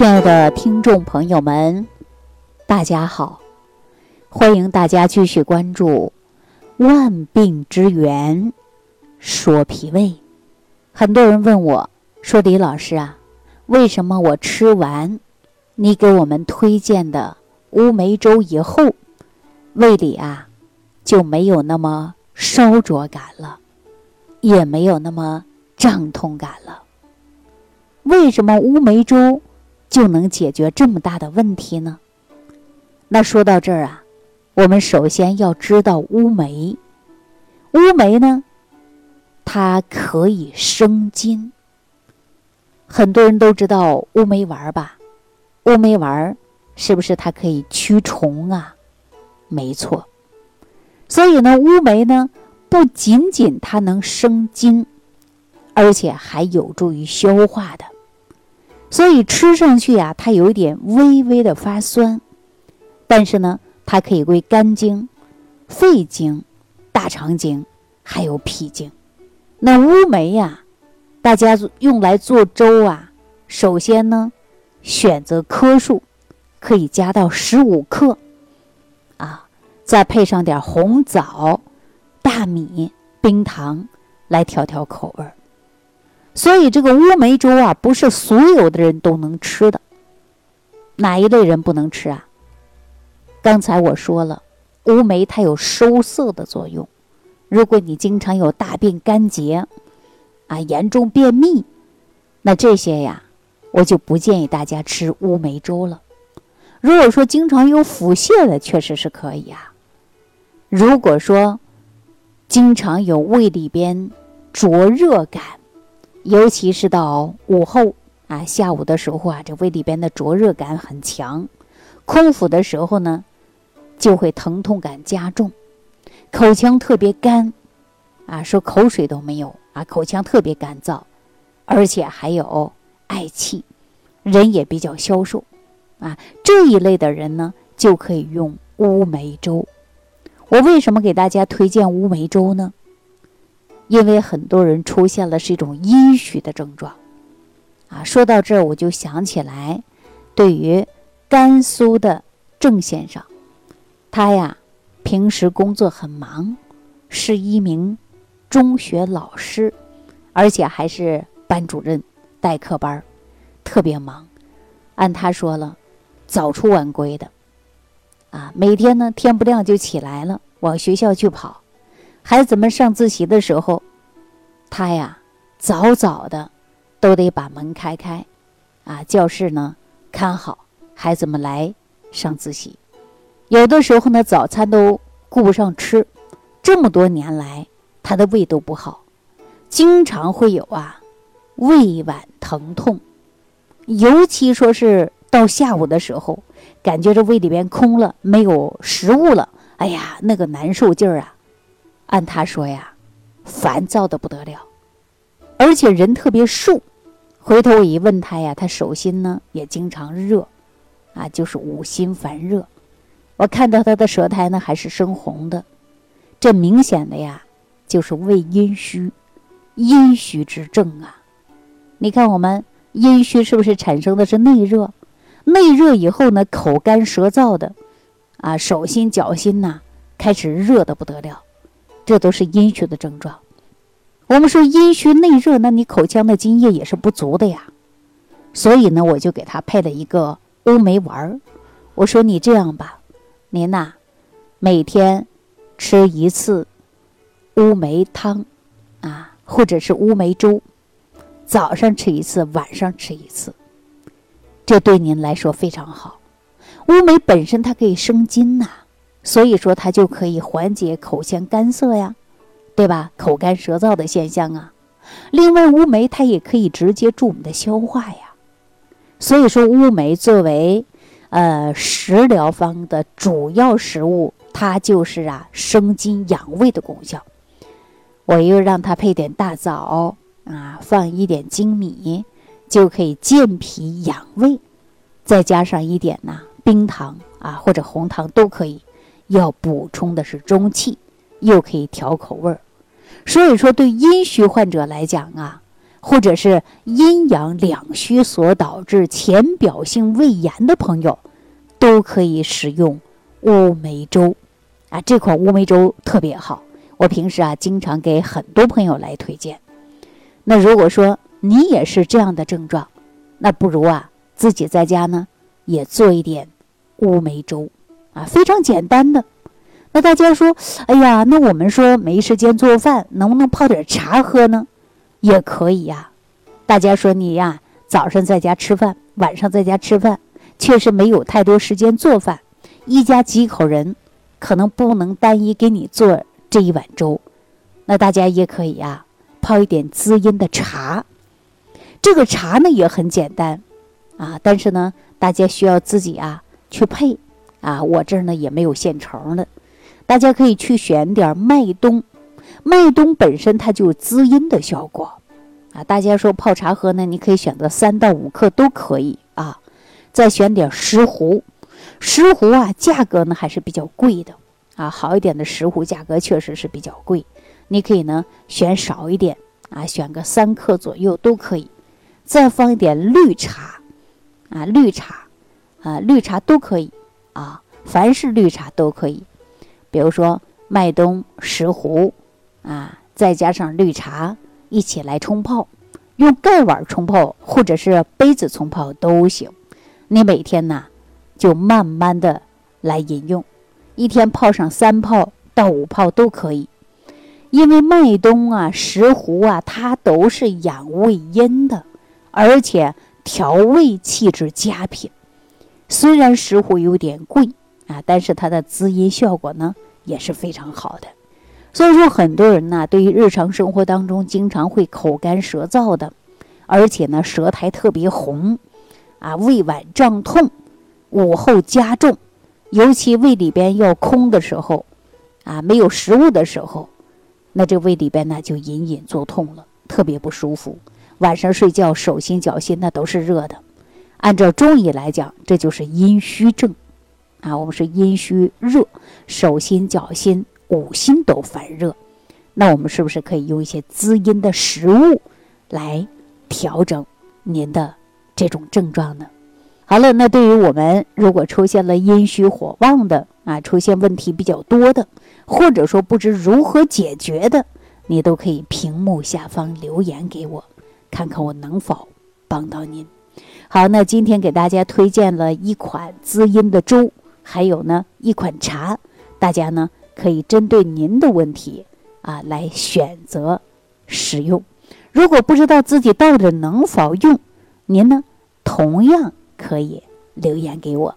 亲爱的听众朋友们，大家好！欢迎大家继续关注《万病之源说脾胃》。很多人问我说：“李老师啊，为什么我吃完你给我们推荐的乌梅粥以后，胃里啊就没有那么烧灼感了，也没有那么胀痛感了？为什么乌梅粥？”就能解决这么大的问题呢？那说到这儿啊，我们首先要知道乌梅。乌梅呢，它可以生津。很多人都知道乌梅丸吧？乌梅丸是不是它可以驱虫啊？没错。所以呢，乌梅呢，不仅仅它能生津，而且还有助于消化的。所以吃上去呀，它有点微微的发酸，但是呢，它可以归肝经、肺经、大肠经，还有脾经。那乌梅呀，大家用来做粥啊，首先呢，选择克数，可以加到十五克，啊，再配上点红枣、大米、冰糖来调调口味儿。所以这个乌梅粥啊，不是所有的人都能吃的。哪一类人不能吃啊？刚才我说了，乌梅它有收涩的作用。如果你经常有大便干结，啊，严重便秘，那这些呀，我就不建议大家吃乌梅粥了。如果说经常有腹泻的，确实是可以啊。如果说经常有胃里边灼热感，尤其是到午后啊，下午的时候啊，这胃里边的灼热感很强，空腹的时候呢，就会疼痛感加重，口腔特别干，啊，说口水都没有啊，口腔特别干燥，而且还有嗳气，人也比较消瘦，啊，这一类的人呢，就可以用乌梅粥。我为什么给大家推荐乌梅粥呢？因为很多人出现了是一种阴虚的症状，啊，说到这儿我就想起来，对于甘肃的郑先生，他呀平时工作很忙，是一名中学老师，而且还是班主任代课班儿特别忙。按他说了，早出晚归的，啊，每天呢天不亮就起来了，往学校去跑。孩子们上自习的时候，他呀早早的都得把门开开，啊，教室呢看好，孩子们来上自习。有的时候呢，早餐都顾不上吃。这么多年来，他的胃都不好，经常会有啊胃脘疼痛，尤其说是到下午的时候，感觉这胃里边空了，没有食物了，哎呀，那个难受劲儿啊！按他说呀，烦躁的不得了，而且人特别瘦。回头我一问他呀，他手心呢也经常热，啊，就是五心烦热。我看到他的舌苔呢还是深红的，这明显的呀就是胃阴虚，阴虚之症啊。你看我们阴虚是不是产生的是内热？内热以后呢，口干舌燥的，啊，手心脚心呐开始热的不得了。这都是阴虚的症状。我们说阴虚内热，那你口腔的津液也是不足的呀。所以呢，我就给他配了一个乌梅丸儿。我说你这样吧，您呐，每天吃一次乌梅汤，啊，或者是乌梅粥，早上吃一次，晚上吃一次，这对您来说非常好。乌梅本身它可以生津呐。所以说，它就可以缓解口腔干涩呀，对吧？口干舌燥的现象啊。另外，乌梅它也可以直接助我们的消化呀。所以说，乌梅作为呃食疗方的主要食物，它就是啊生津养胃的功效。我又让它配点大枣啊，放一点粳米，就可以健脾养胃。再加上一点呐冰糖啊，或者红糖都可以。要补充的是中气，又可以调口味儿，所以说对阴虚患者来讲啊，或者是阴阳两虚所导致浅表性胃炎的朋友，都可以使用乌梅粥。啊，这款乌梅粥特别好，我平时啊经常给很多朋友来推荐。那如果说你也是这样的症状，那不如啊自己在家呢也做一点乌梅粥，非常简单的。那大家说，哎呀，那我们说没时间做饭，能不能泡点茶喝呢？也可以呀。大家说你呀早上在家吃饭，晚上在家吃饭，确实没有太多时间做饭，一家几口人。可能不能单一给你做这一碗粥，那大家也可以呀，泡一点滋阴的茶。这个茶呢也很简单，啊，但是呢，大家需要自己啊去配，啊，我这儿呢也没有现成的，大家可以去选点麦冬，麦冬本身它就有滋阴的效果，啊，大家说泡茶喝呢，你可以选择三到五克都可以啊，再选点石斛。石斛啊，价格呢还是比较贵的啊。好一点的石斛价格确实是比较贵，你可以呢选少一点啊，选个三克左右都可以。再放一点绿茶啊，绿茶啊，绿茶都可以啊，凡是绿茶都可以。比如说麦冬、石斛啊，再加上绿茶一起来冲泡，用盖碗冲泡或者是杯子冲泡都行。你每天呢？就慢慢的来饮用，一天泡上三泡到五泡都可以，因为麦冬啊、石斛啊，它都是养胃阴的，而且调胃气之佳品。虽然石斛有点贵啊，但是它的滋阴效果呢也是非常好的。所以说，很多人呢，对于日常生活当中经常会口干舌燥的，而且呢舌苔特别红，啊胃脘胀痛。午后加重，尤其胃里边要空的时候，啊，没有食物的时候，那这胃里边呢就隐隐作痛了，特别不舒服。晚上睡觉手心脚心那都是热的。按照中医来讲，这就是阴虚症，啊，我们是阴虚热，手心脚心五心都烦热。那我们是不是可以用一些滋阴的食物来调整您的这种症状呢？好了，那对于我们如果出现了阴虚火旺的啊，出现问题比较多的，或者说不知如何解决的，你都可以屏幕下方留言给我，看看我能否帮到您。好，那今天给大家推荐了一款滋阴的粥，还有呢一款茶，大家呢可以针对您的问题啊来选择使用。如果不知道自己到底能否用，您呢同样。可以留言给我。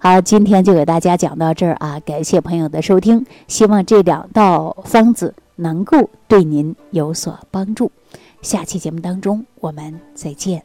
好，今天就给大家讲到这儿啊！感谢朋友的收听，希望这两道方子能够对您有所帮助。下期节目当中我们再见。